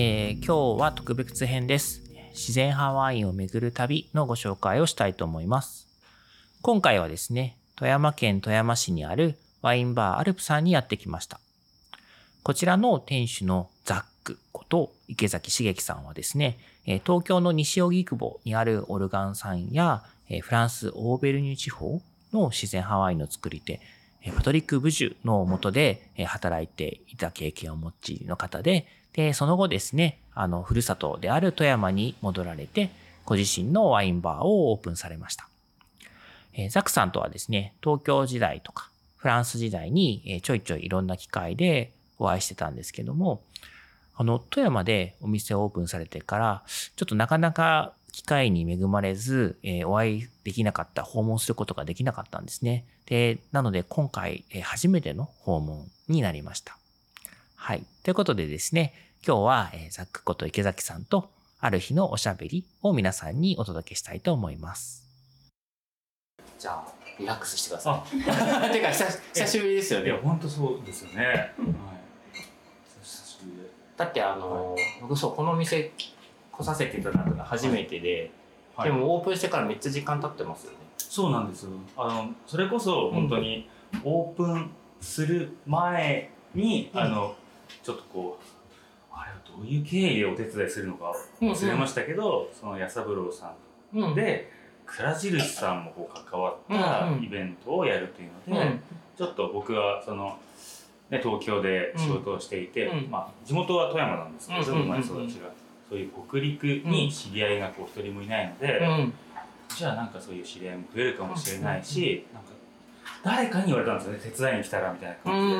えー今日は特別編です。自然派ワインを巡る旅のご紹介をしたいと思います。今回はですね、富山県富山市にあるワインバーアルプさんにやってきました。こちらの店主のザックこと池崎茂樹さんはですね、東京の西荻窪にあるオルガンさんや、フランス・オーベルニュ地方の自然派ワインの作り手、パトリック・ブジュの下で働いていた経験を持ちの方で、で、その後ですね、あの、ふるさとである富山に戻られて、ご自身のワインバーをオープンされました。えザクさんとはですね、東京時代とか、フランス時代にえちょいちょいいろんな機会でお会いしてたんですけども、あの、富山でお店をオープンされてから、ちょっとなかなか機会に恵まれず、えお会いできなかった、訪問することができなかったんですね。で、なので今回、え初めての訪問になりました。はい。ということでですね、今日は、えーザックこと池崎さんと、ある日のおしゃべりを皆さんにお届けしたいと思います。じゃあ、リラックスしてください。てか、久久しぶりですよいやね。本当そうですよね。はい。久しぶりで。だって、あの、僕そう、このお店来させていただくの初めてで、はい、でもオープンしてからめっちゃ時間経ってますよね。そうなんですよ。あのそれこそ本当にオープンする前に、うんあのちょっとこうどういう経緯でお手伝いするのか忘れましたけど、その安三郎さうん。んで倉印さんもこう関わったうんうん。イベントをやるというので、うん。ちょっと僕はその、ね、東京で仕事をしていて、うん。まあ、地元は富山なんですけど、うん生まれ育ちが、そういう北陸に知り合いがこう一人もいないので、うん。じゃあなんかそういう知り合いも増えるかもしれないし、なんか誰かに言われたんですよね手伝いに来たらみたいなう感じで、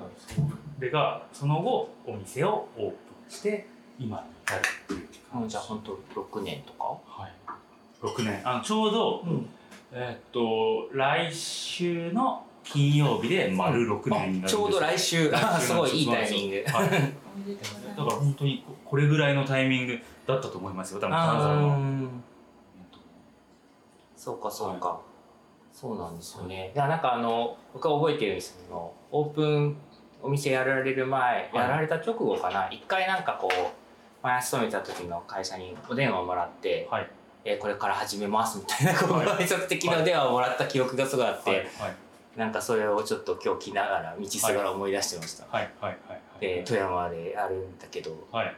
はい、れがその後お店をオープンして今に至るっていう感じ。じゃあ本当6年とか？はい、6年。あのちょうど、うん。えーっと来週の金曜日で丸6年になるんです。ちょうど来週、すごいいいタイミング。はい、だから本当にここれぐらいのタイミングだったと思いますよ。多分金沢の。そうかそうか、そうなんですよね。いやなんかあの僕は覚えてるんですけどオープンお店やられる前、い。やられた直後かな一回なんかこう前勤めた時の会社にお電話をもらって、はい。えーこれから始めますみたいなこうはい挨拶的なお電話をもらった記憶がすごいあって、はい。はい。なんかそれをちょっと今日来ながら道すがら思い出してました。はい。はい。はい。で富山でやるんだけどはい。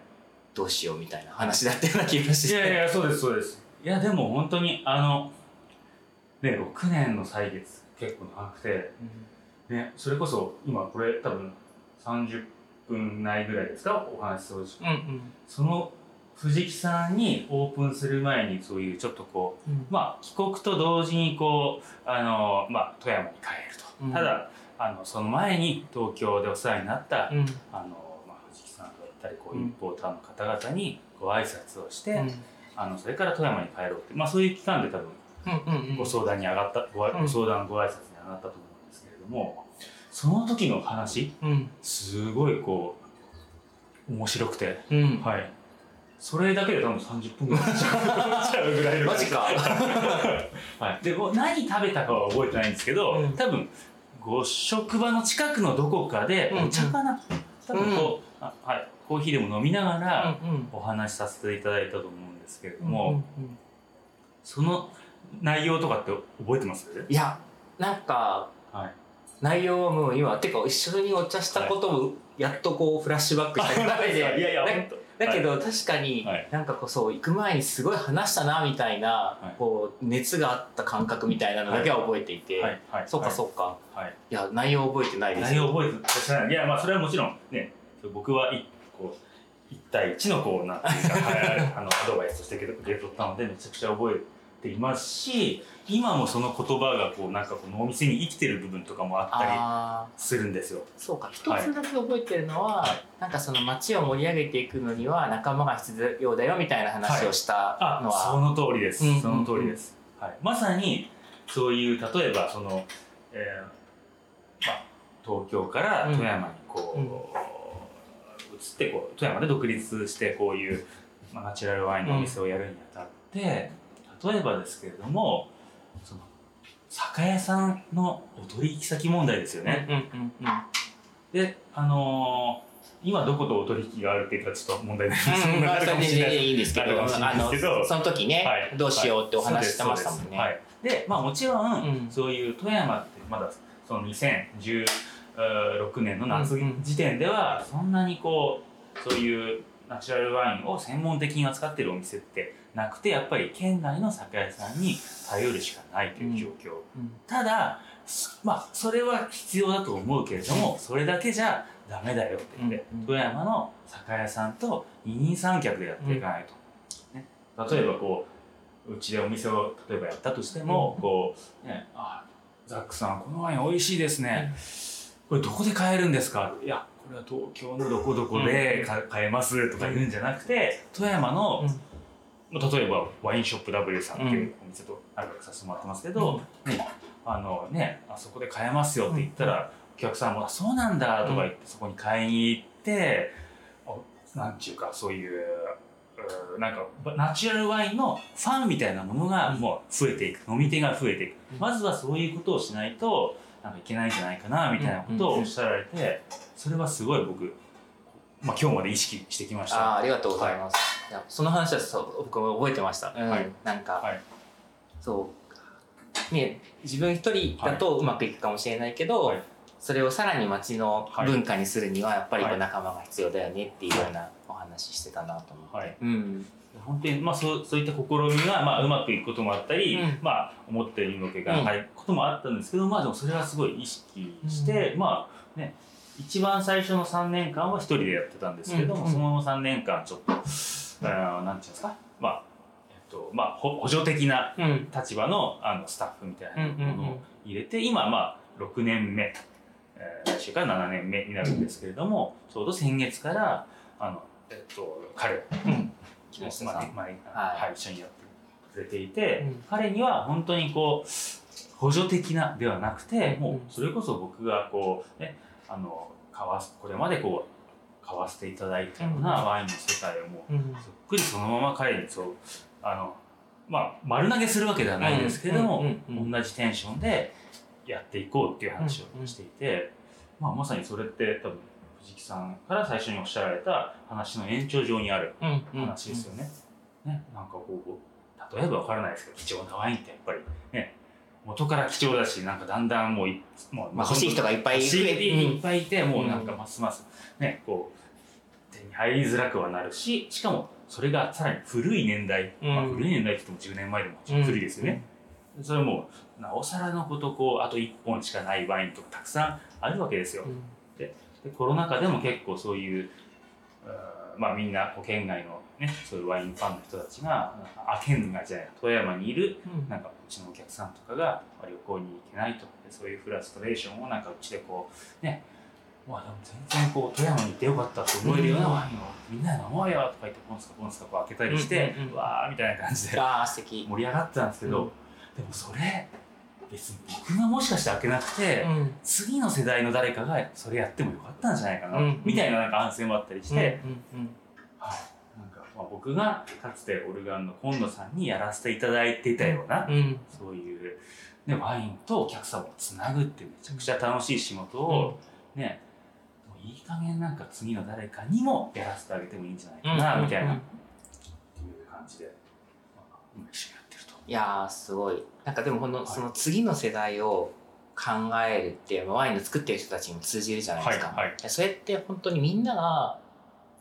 どうしようみたいな話だったような気がして。いやいやそうですそうです。いやでも本当にあのね6年の歳月結構長くてねそれこそ今これ多分30分内ぐらいですか？お話しする時間うんうん。その藤木さんにオープンする前にそういうちょっとこううん。まあ帰国と同時にこうあのまあ富山に帰ると、うん。ただあのその前に東京でお世話になった、うん。あのまあ、藤木さんだったりこううん。インポーターの方々にご挨拶をして、うん。あのそれから富山に帰ろうって、まあ、そういう期間で多分うんうんうん。ご相談に上がったご,、相談ご挨拶に上がったと思どもその時の話うん。すごいこう面白くて、うん。はい、それだけで多分30分ぐらいちゃうぐらいの マジか。はい、でもう何食べたかは覚えてないんですけど、うん。多分ご職場の近くのどこかでうんお茶かな、多分こう、あはい、コーヒーでも飲みながらうんお話しさせていただいたと思うんですけれどうんも、うんうん。その内容とかって覚えてます？いやなんかはい内容はもう今てか一緒にお茶したこともやっとこうフラッシュバックしたぐらいで。いやいやだけど確かにはい。なんかこうそう行く前にすごい話したなみたいな、い。こう熱があった感覚みたいなのだけは覚えていて、はい。はい。そうかそうか、はい。い、や内容覚えてないです内容覚えてないいやまあそれはもちろんね僕はいこう1対1のこうなんていうか、はい、あのアドバイスとして受け取ったのでめちゃくちゃ覚えっていますし今もその言葉がこうなんかこのお店に生きてる部分とかもあったありするんですよ。そうか。一つだけ覚えてるのは、なんかその街を盛り上げていくのには仲間が必要だよみたいな話をしたあのは、その通りです、うんうんうん。その通りです、はい、まさにそういう例えばその、えーまあ、東京から富山にこう、うん。移ってこう富山で独立してこういう、まあ、ナチュラルワインのお店をやるにあたって、例えばですけれどもその酒屋さんのお取引先問題ですよね、うんうんうん。であのー今どことお取引があるっていうかちょっと問題ないです。うん、まあ、それでいですけど、あのその時ね、はい。どうしようっておはい話してましたもんね。はい、でまあもちろん、うん。そういう富山ってまだその2016年の夏時点ではそんなにこうそういうナチュラルワインを専門的に扱ってるお店ってなくてやっぱり県外の酒屋さんに頼るしかないという状況、うん。ただまあそれは必要だと思うけれどもそれだけじゃダメだよって言って、うん。うん。富山の酒屋さんと二人三脚でやっていかないと、ね、例えばこううちでお店を例えばやったとしても、うん。こうねあザックさんこのワイン美味しいですね、これどこで買えるんですか？いやこれは東京のどこどこでか買えますとか言うんじゃなくて富山の、例えばワインショップ W さんっていうお店と仲良くさせてもらってますけど、ね、あのねあそこで買えますよって言ったら、お客さんも「あそうなんだ」とか言ってそこに買いに行って、あなんちゅうかそういうなんかナチュラルワインのファンみたいなものがもう増えていく飲み手が増えていく、うん。まずはそういうことをしないとなんかいけないんじゃないかなみたいなことをおっしゃられて、それはすごい僕、まあ、今日まで意識してきました。あーありがとうございます。い。やその話はそう僕も覚えてました。うんはい。なんか、はい。そう。ね自分一人だとうまくいくかもしれないけど、はい。それをさらに街の文化にするにはやっぱり仲間が必要だよねっていうようなお話してたなと思って。はい。うん。本当に、まあ、そうそういった試みが、まあ、うまくいくこともあったり、うん。まあ、思っているのけがないこともあったんですけど、まあでもそれはすごい意識して、まあね一番最初の3年間は一人でやってたんですけども、うんその3年間ちょっと、あーなんていうんですか？まあえっとまあほ補助的なうん。立場のあのスタッフみたいなうんうんうん。ものを入れて、今まあ6年目、えー来週から7年目になるんですけれども、ちょうど先月からあの、えっと、彼うん。木下さんまあ前はい。はい、一緒にやってくれていて、うん。彼には本当にこう補助的なではなくて、うん。もうそれこそ僕がこうねあの買わすこれまでこう買わせていただいたようなうん。ワインの世界をもううん。そっくりそのまま彼にそうあのまあ丸投げするわけではないですけれども、同じテンションでやっていこうっていう話をしていて、まあ、まさにそれって多分藤木さんから最初におっしゃられた話の延長上にある話ですよね。ねなんかこう例えばわからないですけど貴重なワインってやっぱりね元から貴重だしなんかだんだんもういもうまあ欲しい人がいっぱいいっぱいいてもうなんかますますねこう手に入りづらくはなるししかもそれがさらに古い年代、うんまあ、古い年代って言っても10年前でも古いですよね。それもなおさらのことこうあと1本しかないワインとかたくさんあるわけですよ。うんでコロナ禍でも結構そういううーまあみんな県外のねそういうワインファンの人たちがあ県外じゃない富山にいるうんなんかうちのお客さんとかがまあ旅行に行けないとでそういうフラストレーションをなんかうちでこうねまあでも全然こう富山に行ってよかったと思えるようなワインをみんなで飲もうよとか言ってポンスカポンスカこう開けたりして、うんうんうんわーみたいな感じで。盛り上がってたんですけど、うん。でもそれ別に僕がもしかして開けなくて、うん。次の世代の誰かがそれやってもよかったんじゃないかな、うんみたいななんか反省もあったりして、うんうんはい、なんかまあ僕がかつてオルガンの今野さんにやらせていただいていたような、うん。うんそういう、ね、ワインとお客様をつなぐってめちゃくちゃ楽しい仕事を、ねもういい加減なんか次の誰かにもやらせてあげてもいいんじゃないかな、みたいな、うん。っていう感じで、まあ、今一緒にやってると。いやーすごい。なんかでもこの、はい。その次の世代を考えるってワインの作ってる人たちにも通じるじゃないですか、はいはい。それって本当にみんなが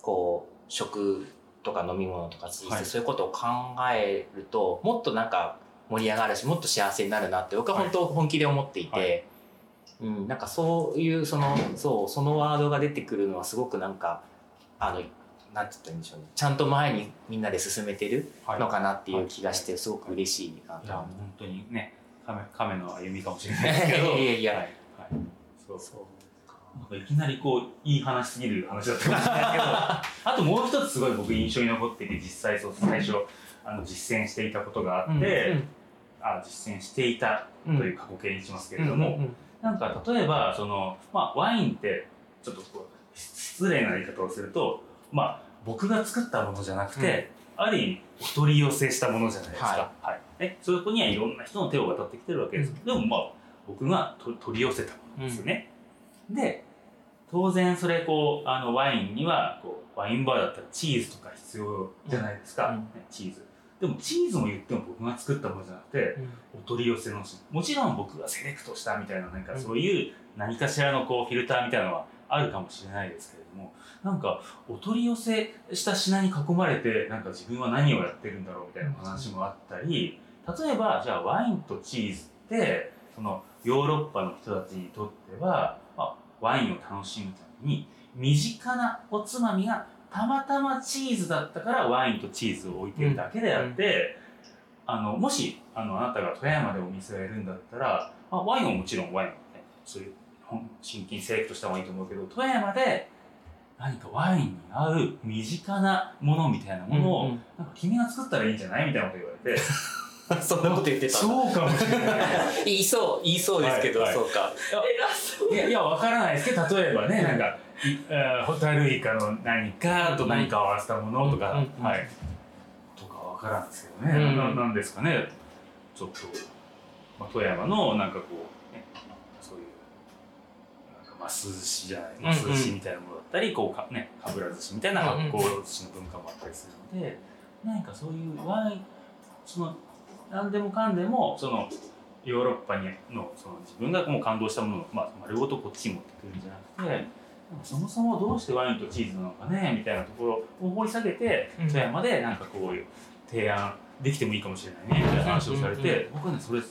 こう食とか飲み物とか通じてはい。そういうことを考えるともっとなんか盛り上がるしもっと幸せになるなって僕は本当本気で思っていて、はい。うん、なんかそういうそのそうそのワードが出てくるのはすごくなんかあのなんて言ったらいいんでしょうね。ちゃんと前にみんなで進めてるはい。のかなっていう気がしてすごく嬉しいなと。い本当にね、亀亀の歩みかもしれう。ないですけど。いやいやいや。はい。はい。そう。そういきなりこう、いい話すぎる話だったかもしれないけど、あともう一つすごい僕印象に残っていて、実際そう最初、あの実践していたことがあって、うんあ実践していたとうんいう過去形にしますけれども、うんうんなんか例えばその、まあ、ワインってちょっとこう失礼な言い方をすると、まあ、僕が作ったものじゃなくて、ある意味お取り寄せしたものじゃないですか、ははい。ね、そこにはいろんな人の手を渡ってきてるわけです、でもまあ僕がと取り寄せたものですよね、で当然それこうあのワインにはこうワインバーだったらチーズとか必要じゃないですか、うん。ねチーズ。でもチーズも言っても僕が作ったものじゃなくて、お取り寄せのもちろん僕がセレクトしたみたいななんかうん。そういう何かしらのこうフィルターみたいなのはあるかもしれないですけれどもなんかお取り寄せした品に囲まれてなんか自分は何をやってるんだろうみたいな話もあったり例えばじゃあワインとチーズってそのヨーロッパの人たちにとっては、まあ、ワインを楽しむために身近なおつまみがたまたまチーズだったからワインとチーズを置いてるだけであって、あのもしあのあなたが富山でお店をやるんだったら、まあ、ワインはもちろんワインをね。そういう本真剣にセレクトした方がいいと思うけど富山で何かワインに合う身近なものみたいなものを、うんうん。なんか君が作ったらいいんじゃないみたいなこと言われて そんなこと言ってたそうかもしれない。言いそう言いそうですけど、はいはい。そうか。いやいやわからないですけど例えばねなんかホタルイカの何かと何かを合わせたものとか、うんうんうん。はい。とかわからんですけどね、うん。ななんですかね。ちょっと、まあ、富山のなんかこう、ね、そういうなんかます寿司じゃないうんます寿司みたいなものだったり、こうかねかぶら寿司みたいな発酵寿司の文化もあったりするので、何かそういうワインその何でもかんでもそのヨーロッパにのその自分がもう感動したものを、まあ、丸ごとこっちに持ってくるんじゃなくて、そもそもどうしてワインとチーズなのかねみたいなところを掘り下げて、うん富山でなんかこういう提案できてもいいかもしれないねみたいな話をされて、僕はねそれ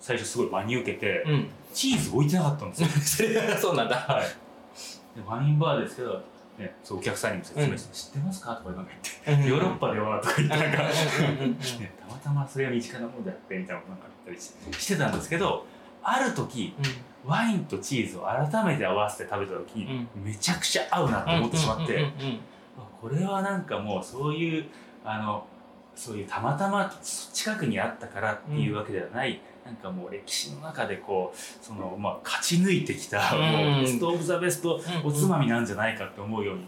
最初すごい真に受けて、うん。チーズ置いてなかったんですよ。それはそうなんだ。はい、でワインバーですけど、ね、そうお客さんにも説明して、知ってますか？とかなんか言って、ヨーロッパではとか言ってなんか、たまそれが身近なものであってみたいなことなんか言ったりししてたんですけどある時ワインとチーズを改めて合わせて食べた時に、めちゃくちゃ合うなと思ってしまって、うんうんうんうんこれはなんかもうそういうあのそういうたまたま近くにあったからっていうわけではない、なんかもう歴史の中でこうその、まあ、勝ち抜いてきた、ベスト・オブ・ザ・ベストうんおつまみなんじゃないかって思うように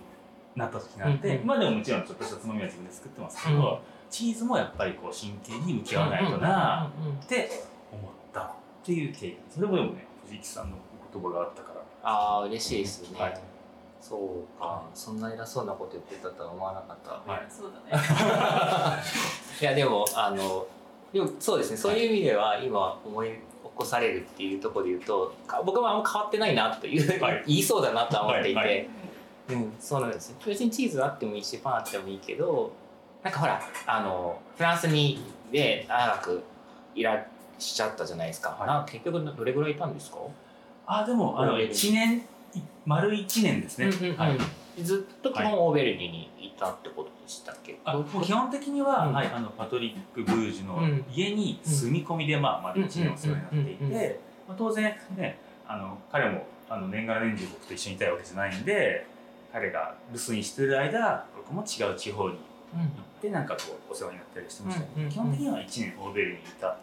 なった時があって、うん。まあでももちろんちょっとしたつまみは自分で作ってますけど、うんチーズもやっぱりこう真剣に向き合わないとな。って思ったっていう経験それもでもね藤木さんのお言葉があったから。ああ嬉しいですよね、はい。そうか。そんな偉そうなこと言ってたとは思わなかった。はい。そうだね。いやでもあのでもそうですね。そういう意味では今思い起こされるっていうところで言うとか僕はあんま変わってないなという、はい。言いそうだなとは思っていて、はい。はうん、そうなんですよ。別にチーズあってもいいしパンあってもいいけどなんかほらあのフランスにで長くいらっしゃったじゃないですか、はい。な結局どれぐらいいたんですか、あでもあのうん1年い丸1年ですね、うんうんうん。はい。ずっと基本オーベルニにいたってことでしたっけ、あもう基本的には、うん。はい、あのパトリック・ブージュのうん。家に住み込みで、まあ、丸1年お世話になっていうんうんうんうんて、まあ、当然ねあの彼もあの年がら年中僕と一緒にいたいわけじゃないんで彼が留守にしてる間僕も違う地方に行ってなんかこうお世話になったりしてましたけど、うんうんうん基本的には1年オーベルにいたっ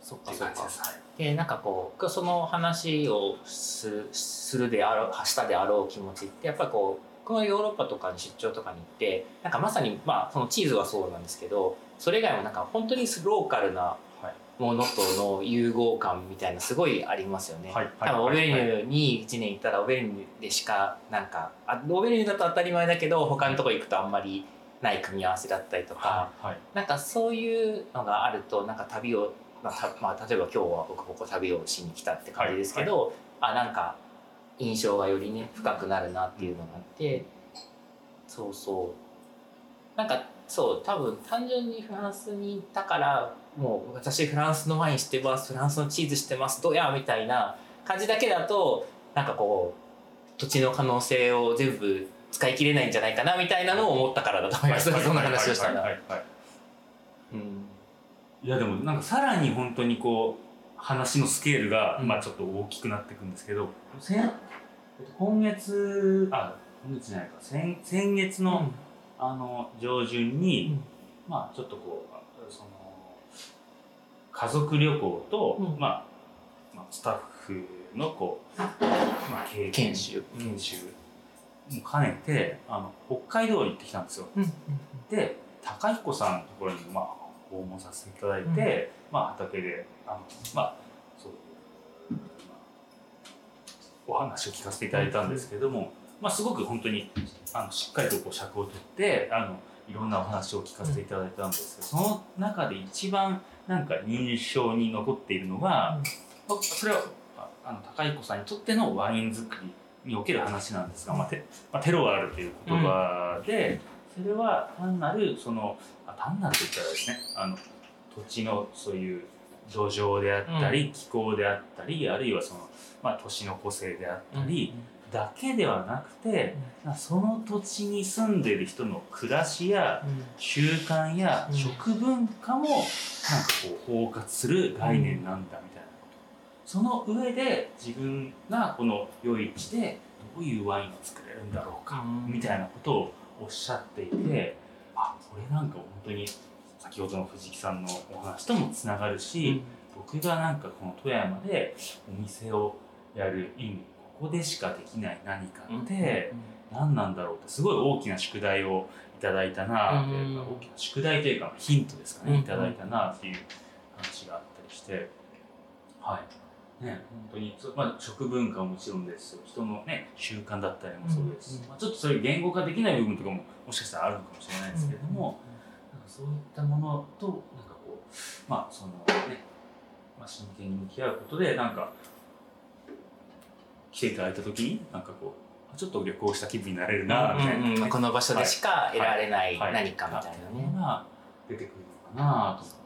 そってかいうそうか感じです。はいでなんかこうその話をすするであろうしたであろう気持ちってやっぱりこうこのヨーロッパとかに出張とかに行ってなんかまさにまあそのチーズはそうなんですけどそれ以外もなんか本当にローカルなはいものとの融合感みたいなすごいありますよね。はい多分オベリはいューに1年行ったらオベリューでしかなんかあオベリューだと当たり前だけど他のとこ行くとあんまりない組み合わせだったりとか、はいはい。なんかそういうのがあるとなんか旅を、まあたまあ、例えば今日は僕ここ旅をしに来たって感じですけど、あなんか印象がよりね深くなるなっていうのがあってそうそう。なんかそう多分単純にフランスに行ったからもう私フランスのワイン知ってますフランスのチーズ知ってますどうやみたいな感じだけだとなんかこう土地の可能性を全部使い切れないんじゃないかなみたいなのを思ったからだと思います、そんな話をしたら。はいはいはいうん。いやでもなんかさらに本当にこう話のスケールが、うん。まあちょっと大きくなっていくんですけど先今月あ今月じゃないか。先先月の、あの上旬に、うん。まあちょっとこうその家族旅行と、うん。まあ、まあスタッフのこう、まあ、経験研修。研修も兼ねてあの北海道に行ってきたんですよ。うんで高彦さんのところにまあ訪問させていただいて、まあ畑であのまあそうお話を聞かせていただいたんですけれども、まあすごく本当にあのしっかりとこう尺を取ってあのいろんなお話を聞かせていただいたんですけど、その中で一番なんか印象に残っているのが、まあそれはああの高彦さんにとってのワイン作りにおける話なんですが、まあテまあ、テロがあるという言葉で、それは単なるそのあ単なると言ったらですねあの土地のそういう土壌であったり、気候であったりあるいはその、まあ、都市の個性であったり、だけではなくて、その土地に住んでいる人の暮らしや習慣やうん。食文化もなんかこう包括する概念なんだみたいなその上で自分がこの夜市でどういうワインを作れるんだろうか、うん。みたいなことをおっしゃっていてあこれなんか本当に先ほどの藤木さんのお話ともつながるし、僕がなんかこの富山でお店をやる意味ここでしかできない何かって、何なんだろうってすごい大きな宿題をいただいたなっていうか、うん。大きな宿題というかヒントですかね、うん。いただいたなっていう話があったりしてはいね本当に。そ、まあ、食文化はもちろんです。し人のね習慣だったりもそうです。し、うんまあ、ちょっとそういう言語化できない部分とかももしかしたらあるのかもしれないですけれども、なんかそういったものとなんかこうまあそのね、まあ、真剣に向き合うことでなんか来ていただいた時になんかこうあちょっと旅行した気分になれるなみたいな、うんうんこの場所でしか得られないはい。何かみたいなね。のが出てくるのかなと思って、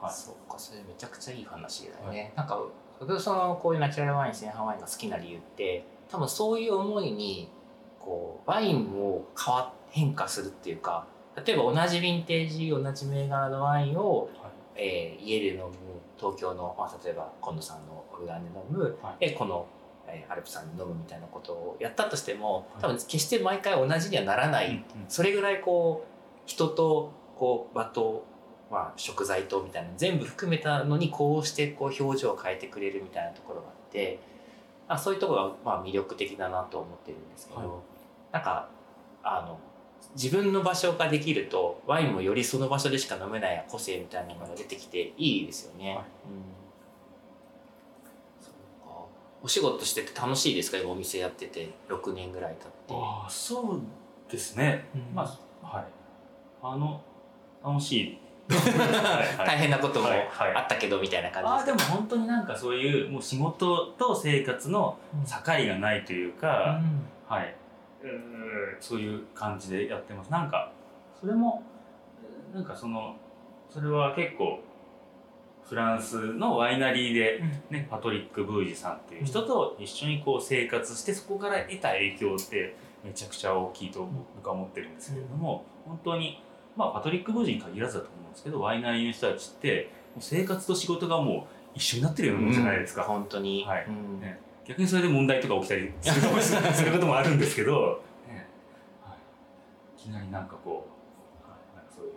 はい、そうか、それめちゃくちゃいい話だよね。なんか、僕そのこういうナチュラルワイン、前半ワインが好きな理由って、多分そういう思いに、こう、ワインも変わ、変化するっていうか、例えば同じヴィンテージ、同じ銘柄のワインを、はい。えー家で飲む、東京の、まあ、例えば今野さんのオルガンで飲む、はい。えこの、えーアルプさんで飲むみたいなことをやったとしても、はい。多分決して毎回同じにはならない、うんうん。それぐらいこう人とこう場と、まあ、食材とみたいな全部含めたのにこうしてこう表情を変えてくれるみたいなところがあってあそういうところがまあ魅力的だなと思ってるんですけど、はい。なんかあの自分の場所ができるとワインもよりその場所でしか飲めない個性みたいなのが出てきていいですよね。はい。うん。そうか。お仕事してて楽しいですか？今お店やってて。6年ぐらい経って。ああそうですね、うん。まあはい。あの楽しい大変なこともはいはい。あったけどみたいな感ああじでですも本当になんかそういうもう仕事と生活の境がないというか、はい、うーそういう感じでやってます。なんか、それも、なんかその、それは結構、フランスのワイナリーで、ね、パトリック・ブージさんっていう人と一緒にこう生活して、そこから得た影響ってめちゃくちゃ大きいと僕は思ってるんですけれども、本当に、まあパトリック・ブージに限らずだと思うんですけど、ワイナリーの人たちって、もう生活と仕事がもう一緒になってるようなもんじゃないですか。本当に、はい。うん。ね。逆にそれで問題とか起きたりするすることもあるんですけど、ね。はい、いきなりなんかこう、はい、なんかそういう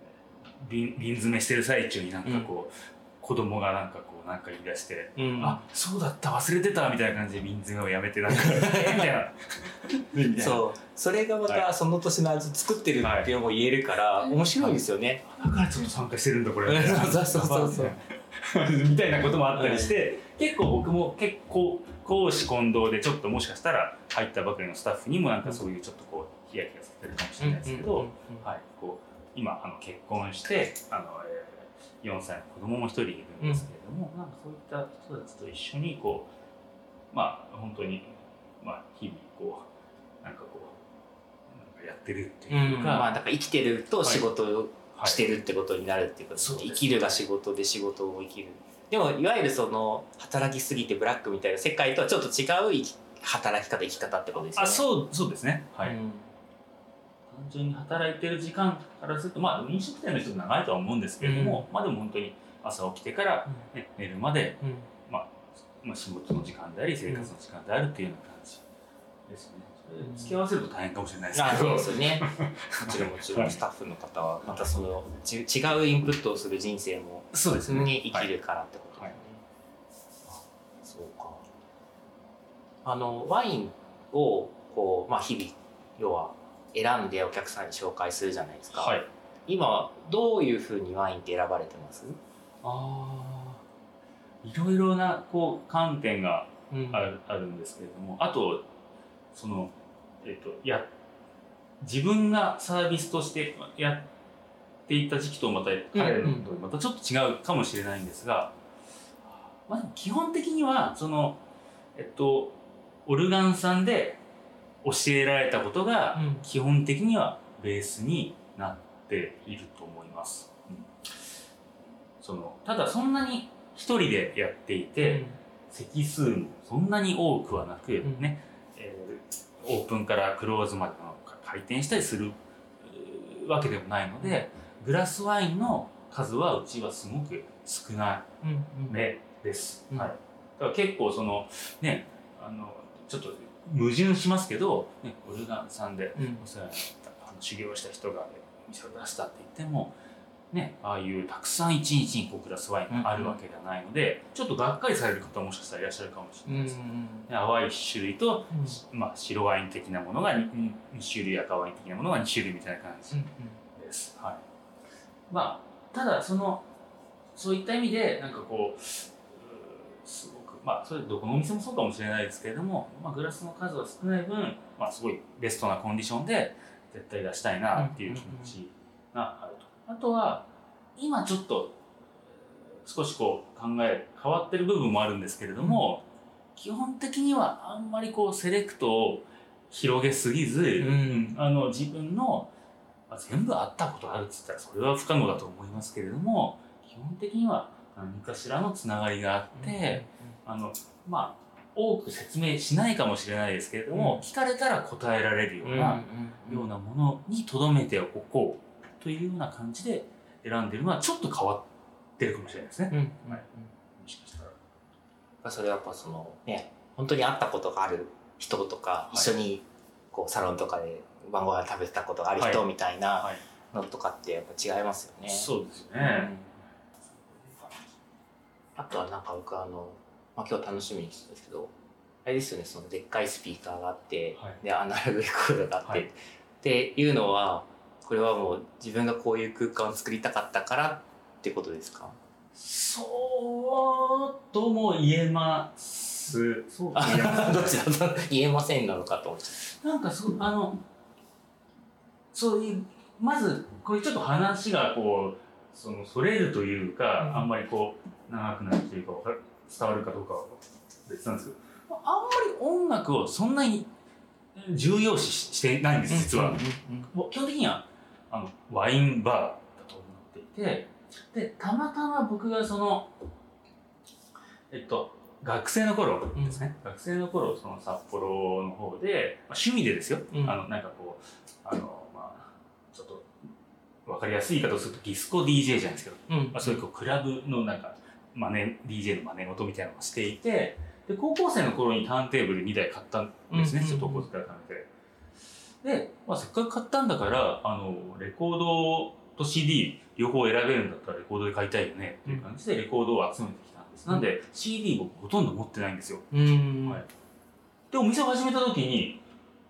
えー瓶瓶詰めしてる最中になんかこう、子供がなんかこうなんか言い出して、うん。あそうだった忘れてたみたいな感じで瓶詰めをやめてなんか えーみたいな。そう。それがまはたその年の味作ってるっていうのも言えるから面白いですよね、だからちょっと参加してるんだこれ。みたいなそうそうそうそう。みたいなこともあったりして、結構僕も結構公私混同でちょっともしかしたら入ったばかりのスタッフにもなんかそういうちょっとこうヒヤヒヤさせてるかもしれないですけど、はい、こう今あの結婚してあの、えー4歳の子供も一人いるんですけれども、なんかそういった人たちと一緒にこうまあ本当に、まあ、日々こうなんかこうなんかやってるっていうか、まあだから生きてると仕事をはいしてるってことになるっていうことですね、そうです。ね生きるが仕事で仕事を生きる。でもいわゆるその働きすぎてブラックみたいな世界とはちょっと違う生き働き方生き方ってことですよね。あそうそうですね。はい、うん単純に働いてる時間からするとまあ飲食店の人も長いとは思うんですけれども、まあでも本当に朝起きてから、ね、寝るまで、うん。まあ、仕事の時間であり生活の時間であるっていうような感じですね。付き合わせると大変かもしれないですあそうけど、ですよね。もちろんもちろん。スタッフの方はまたそのち違うインプットをする人生もそうですね。に生きるからってことですね、そうか。あのワインをこう、まあ、日々要は選んでお客さんに紹介するじゃないですか、はい。今どういうふうにワインって選ばれてます、ああいろいろなこう観点がうん。あるあるんですけれども。あとそのえっとや自分がサービスとしてやっていた時期とまた彼のとまたちょっと違うかもしれないんですが、まあ、基本的にはそのえっとオルガンさんで教えられたことがうん。基本的にはベースになっていると思います。うん。そのただそんなに一人でやっていて、席数もそんなに多くはなく、ん。ね、えーオープンからクローズまでの回転したりするわけでもないので、グラスワインの数はうちはすごく少なうん。うん。めです。うん。はい。だから結構そのね、あのちょっと矛盾しますけど、ね、オルガンさんでうんお世話になったあの修行した人がお店を出したって言っても、ね、ああいうたくさん一日にこうグラスワインがあるわけではないので、ちょっとがっかりされる方ももしかしたらいらっしゃるかもしれうんないです。ね淡い種類と、まあ、白ワイン的なものが 2, 種類赤ワイン的なものが2種類みたいな感じです。はい。まあ、ただ、その、そういった意味で、なんかこう、すまあ、それどこのお店もそうかもしれないですけれども、まあ、グラスの数が少ない分、まあ、すごいベストなコンディションで、絶対出したいなっていう気持ちがあると。あとは、今ちょっと、少しこう、考え、変わってる部分もあるんですけれども、基本的にはあんまりこう、セレクトを広げすぎず、んあの、自分の、まあ、全部あったことあるって言ったらそれは不可能だと思いますけれども基本的には何かしらのつながりがあって、あのまあ多く説明しないかもしれないですけれども、うん聞かれたら答えられるような、ようなものに留めておこうというような感じで選んでるのはちょっと変わってるかもしれないですね。うんうんはいもしかしたら。それはやっぱそのね本当に会ったことがある人とか、い一緒にこうサロンとかで晩ご飯食べてたことがある人はいみたいなはいのとかってやっぱ違いますよね。そうですようんね。あとはなんか僕あの、まあ、今日楽しみにしてたんですけどあれですよねそのでっかいスピーカーがあって、はい。でアナログレコードがあって、はい。っていうのはこれはもう自分がこういう空間を作りたかったからってことですか？そうとも言えます。そうとも言えます。あ どっちだと言えませんなのかと思っちゃなんかそうあのそういうまずこれちょっと話がこうそのそれるというか、うん。あんまりこう長くなるというか伝わるかどうかは別なんですけど。あんまり音楽をそんなに重要視ししてないんです実は。基本的にはあのワインバーだと思っていて。でたまたま僕がそのえっと学生の頃ですね、学生の頃その札幌の方で、まあ、趣味でですよ、うん。あのなんかこうあのまあちょっと分かりやすい言い方をするとディスコ DJ じゃないですけど、うん。まあ、そういうこうクラブのなんか真似 DJ の真似事みたいなのをしていてで高校生の頃にターンテーブル2台買ったんですね、うんちょっとお小遣いを貯めて。で、まあ、せっかく買ったんだから、あの、レコードと CD 両方選べるんだったらレコードで買いたいよねっていう感じでレコードを集めてきたんです。なんで CD 僕ほとんど持ってないんですよ。うんはいで、お店を始めた時に、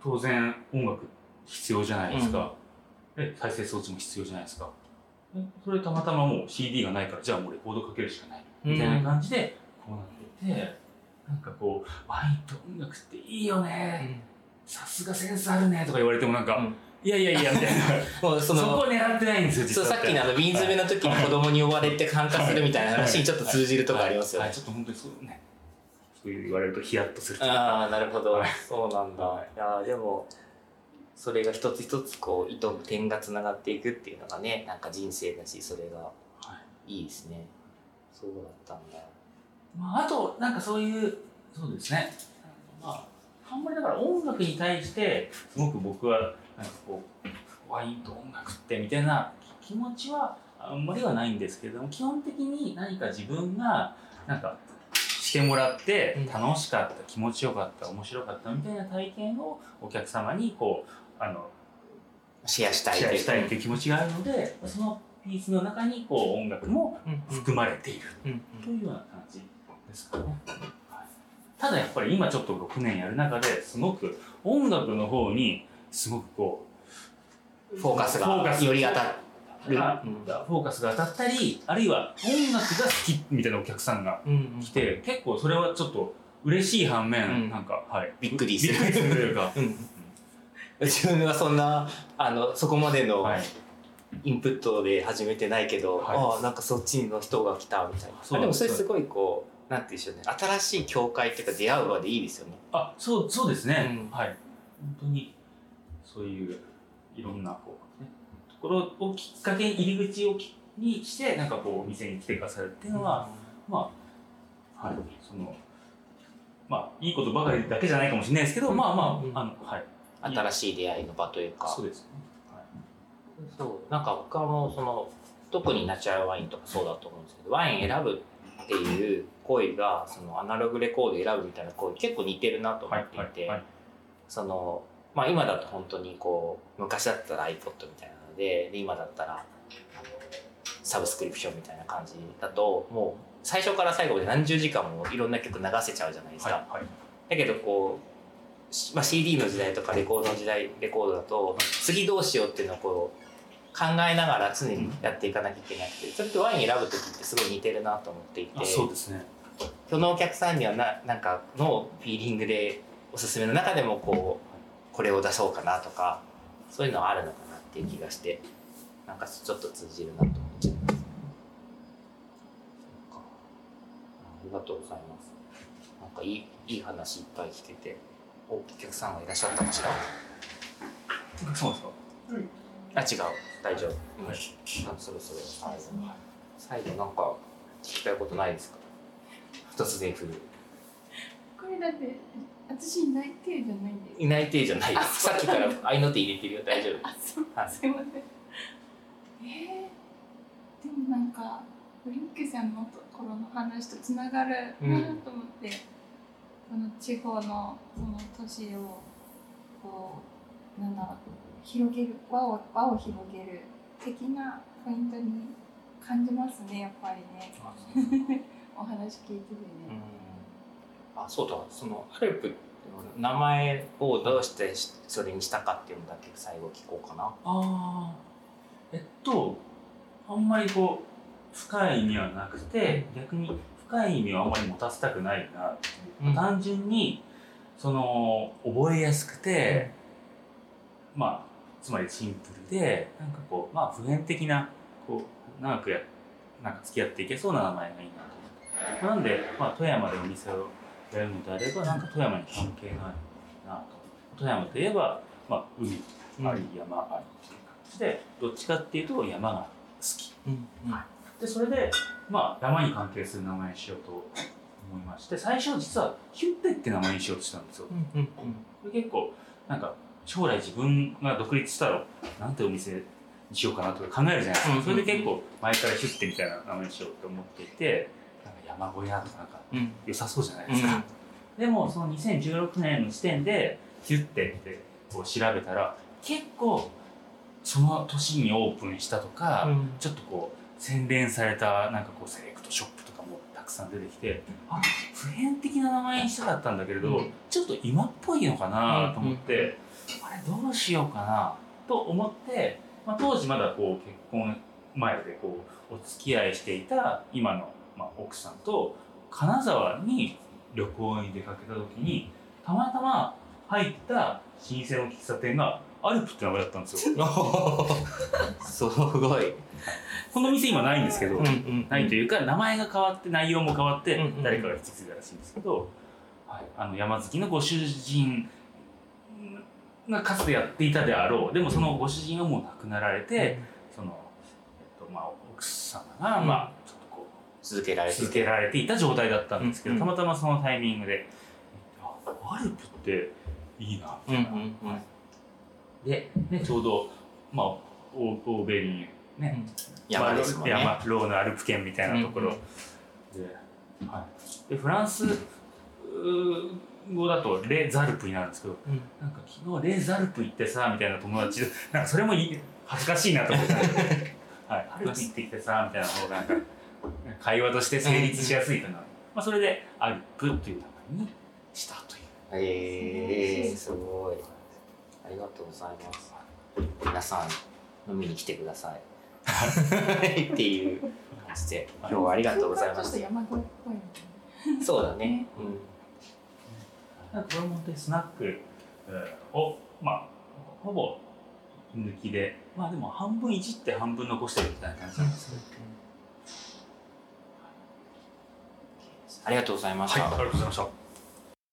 当然音楽必要じゃないですか。で、再生装置も必要じゃないですか。でそれたまたまもう CD がないから、じゃあもうレコードかけるしかない。みたいな感じで、こうなってて、なんかこう、ワインと音楽っていいよね。さすがセンスあるねとか言われてもなんか、うんいやいやいや、みたいな。もうそそのこを狙ってないんですよ、実は。そうさっきのあの瓶詰めの時に子供に呼ばれて参加するみたいな話にちょっと通じるとこありますよね。はい、。ちょっと本当にそうね。そういう言われるとヒヤッとするとああなるほど、はい。そうなんだ、はい。い、やーでもそれが一つ一つこう糸の点がつながっていくっていうのがねなんか人生だしそれがはい。いいですねそうだったんだ。まあ、あと、なんかそういう、そうですね。まあ、あんまりだから音楽に対してすごく僕はなんかこうワインと音楽ってみたいな気持ちはあんまりはないんですけれども基本的に何か自分がなんかしてもらって楽しかった、気持ちよかった面白かったみたいな体験をお客様にこうあのシェアしたいシェアしたいっていう気持ちがあるのでそのピースの中にこう音楽もうん含まれている。うんというような感じですかね。はいただやっぱり今ちょっと6年やる中ですごく音楽の方にすごくこうフォーカスがより当たる。フォーカスが当たったりあるいは音楽が好きみたいなお客さんがうん来て結構それはちょっと嬉しい反面、うん。なんかはい。びっくりする。というか、うん。自分はそんなあのそこまでのはい、インプットで始めてないけど、はい。ああなんかそっちの人が来たみたいな。そうでもそれすごいこうなんていうんでしょうね。新しい境界っていうか出会う場でいいですよね。あそうそうですね、うん。はい。本当にそういういろんなこう、ね、ところをきっかけに入り口をきにしてなんかこうお店に来てくださるっていうのは、まあはい。そのまあいいことばかりだけじゃないかもしれないですけど、うんまあまうん。ああのはい。新しい出会いの場というか。そうですね、はいそうなんか僕はもうその特にナチュラルワインとかそうだと思うんですけどワイン選ぶっていう行為がそのアナログレコード選ぶみたいな行為結構似てるなと思っていて、はいそのまあ今だと本当にこう昔だったら iPod みたいなのでで今だったらサブスクリプションみたいな感じだともう最初から最後まで何十時間もいろんな曲流せちゃうじゃないですか。はいはいだけどこう、しまあ、CD の時代とかレコードの時代レコードだと次どうしようっていうのをこう考えながら常にやっていかなきゃいけなくてそれとワイン選ぶ時ってすごい似てるなと思っていてあそうですね。そのお客さんにはななんかのフィーリングでおすすめの中でもこうこれを出そうかなとかそういうのはあるのかなっていう気がしてなんかちょっと通じるなと思っちゃいます。ありがとうございます。なんかいいいい話いっぱい聞けておお客さんがいらっしゃったかしら。そうですかあ違う。大丈夫、はい。あそろそろ。最後最後なんか聞きたいことないですか？突然振る。これだって私いない手じゃないんです。いない手じゃないです。さっきから合いの手入れてるよ。大丈夫。あそう。はい。すいません。えー、でもなんかフリンクさんのところの話とつながるなと思って、この地方のその都市をこうなんだろう広げる輪を輪を広げる的なポイントに感じますねやっぱりね。あそう。お話聞いててね、あそうだ。そのアルプって名前をどうしてそれにしたかっていうのだけ最後聞こうかな。ああえっとあんまりこう深い意味はなくて逆に深い意味をあんまり持たせたくないなっていう、うん。単純にその覚えやすくて、まあつまりシンプルでなんかこうまあ普遍的なこう長くやなんか付き合っていけそうな名前がいいなと思って、なんで、まあ、富山でお店をやるのであればなんか富山に関係があるなと。富山といえば、まあ、海あり山ありっていう感じでどっちかっていうと山が好き。うんうん。でそれでまあ山に関係する名前にしようと思いまして最初実はヒュッテって名前にしようとしたんですよ。うんうん。で結構なんか将来自分が独立したらなんてお店にしようかなとか考えるじゃない。ですか、うん。それで結構前からヒュッテみたいな名前にしようと思っていてなんか山小屋とかなんかうん。良さそうじゃないですか、でもその2016年の時点でヒュッテってこう調べたら結構その年にオープンしたとか、うん。ちょっとこう洗練されたなんかこうセレクトショップとかもたくさん出てきてあ普遍的な名前にしたかったんだけれど、うん。ちょっと今っぽいのかなと思って、あれどうしようかなと思って、まあ、当時まだこう結婚前でこうお付き合いしていた今の、まあ、奥さんと金沢に旅行に出かけた時にたまたま入った老舗の喫茶店がアルプって名前だったんですよ。すごい。この店今ないんですけど、うんうんないというか名前が変わって内容も変わって誰かが引き継いだらしいんですけど、はい、あの山好きのご主人がかつてやっていたであろう。でもそのご主人はもう亡くなられて、その、えっとまあ、奥様が、うん。まあ、ちょっとこ続けられてう続けられていた状態だったんですけど、うん。たまたまそのタイミングで「あアルプっていいなうんうんうん。で、ね、ちょうど、まあ、オーオーベリン、ね、山ですもんね、まあ山ローのアルプ県みたいなところ、うんで,、はい、でフランス語だとレ・ザルプになるんですけどうん。なんか昨日レ・ザルプ行ってさみたいな友達でなんかそれもいい恥ずかしいなと思って、はい、アルプ行ってきてさみたいな方がなんか会話として成立しやすいかな、まあ、それでアルプという名前にしたという。えー、すごい。ありがとうございます。皆さん飲みに来てください。っていう感じで。今日はありがとうございまちょっとし山越えっぽいみたそうだねね。うんこれも本当にスナックえーを、まあ、ほぼ抜きで、まあでも半分いじって半分残してるみたいな感じなんですけど。ありがとうございました、はい、ありがとうございました。